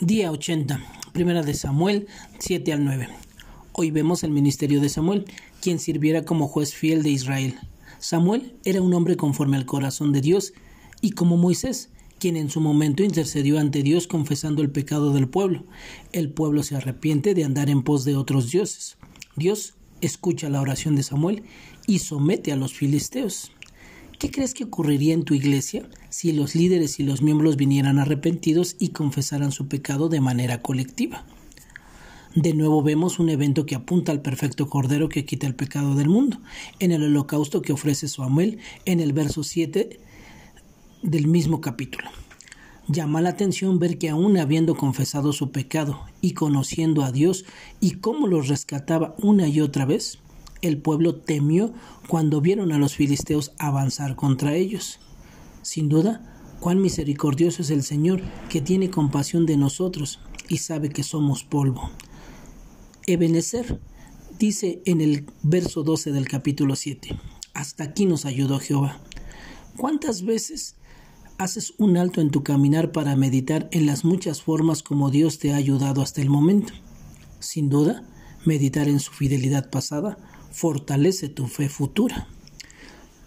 Día 80, primera de Samuel 7 al 9. Hoy vemos el ministerio de Samuel, quien sirviera como juez fiel de Israel. Samuel era un hombre conforme al corazón de Dios, y como Moisés, quien en su momento intercedió ante Dios confesando el pecado del pueblo. El pueblo se arrepiente de andar en pos de otros dioses. Dios escucha la oración de Samuel y somete a los filisteos. ¿Qué crees que ocurriría en tu iglesia si los líderes y los miembros vinieran arrepentidos y confesaran su pecado de manera colectiva? De nuevo vemos un evento que apunta al perfecto Cordero que quita el pecado del mundo, en el holocausto que ofrece Samuel en el verso 7 del mismo capítulo. Llama la atención ver que aún habiendo confesado su pecado y conociendo a Dios y cómo los rescataba una y otra vez, el pueblo temió cuando vieron a los filisteos avanzar contra ellos. Sin duda, cuán misericordioso es el Señor que tiene compasión de nosotros y sabe que somos polvo. Ebenezer dice en el verso 12 del capítulo 7, hasta aquí nos ayudó Jehová. ¿Cuántas veces haces un alto en tu caminar para meditar en las muchas formas como Dios te ha ayudado hasta el momento? Sin duda, meditar en su fidelidad pasada fortalece tu fe futura.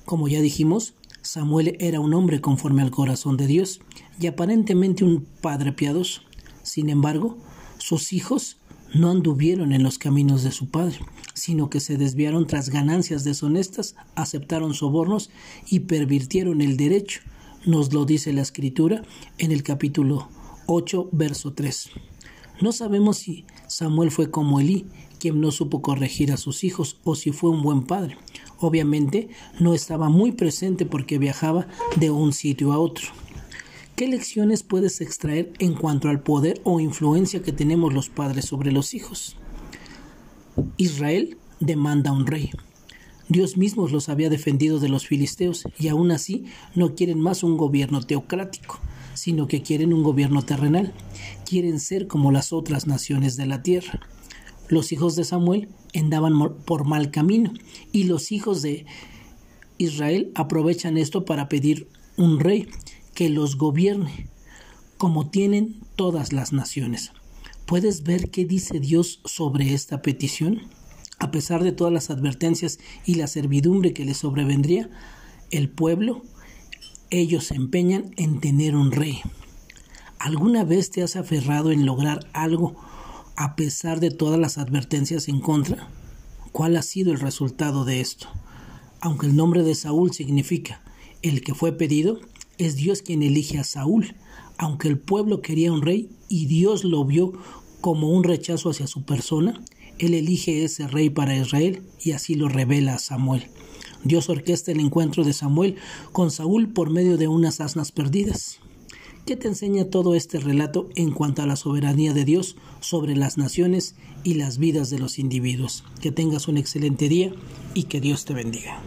Como ya dijimos, Samuel era un hombre conforme al corazón de Dios y aparentemente un padre piadoso. Sin embargo, sus hijos no anduvieron en los caminos de su padre, sino que se desviaron tras ganancias deshonestas, aceptaron sobornos y pervirtieron el derecho. Nos lo dice la escritura en el capítulo 8, verso 3. No sabemos si Samuel fue como Elí, quien no supo corregir a sus hijos, o si fue un buen padre. Obviamente no estaba muy presente porque viajaba de un sitio a otro. ¿Qué lecciones puedes extraer en cuanto al poder o influencia que tenemos los padres sobre los hijos? Israel demanda un rey. Dios mismo los había defendido de los filisteos y aún así no quieren más un gobierno teocrático, sino que quieren un gobierno terrenal. Quieren ser como las otras naciones de la tierra. Los hijos de Samuel andaban por mal camino y los hijos de Israel aprovechan esto para pedir un rey que los gobierne, como tienen todas las naciones. ¿Puedes ver qué dice Dios sobre esta petición? A pesar de todas las advertencias y la servidumbre que les sobrevendría, el pueblo, ellos se empeñan en tener un rey. ¿Alguna vez te has aferrado en lograr algo a pesar de todas las advertencias en contra? ¿Cuál ha sido el resultado de esto? Aunque el nombre de Saúl significa el que fue pedido, es Dios quien elige a Saúl, aunque el pueblo quería un rey y Dios lo vio como un rechazo hacia su persona, Él elige ese rey para Israel y así lo revela a Samuel. Dios orquesta el encuentro de Samuel con Saúl por medio de unas asnas perdidas. ¿Qué te enseña todo este relato en cuanto a la soberanía de Dios sobre las naciones y las vidas de los individuos? Que tengas un excelente día y que Dios te bendiga.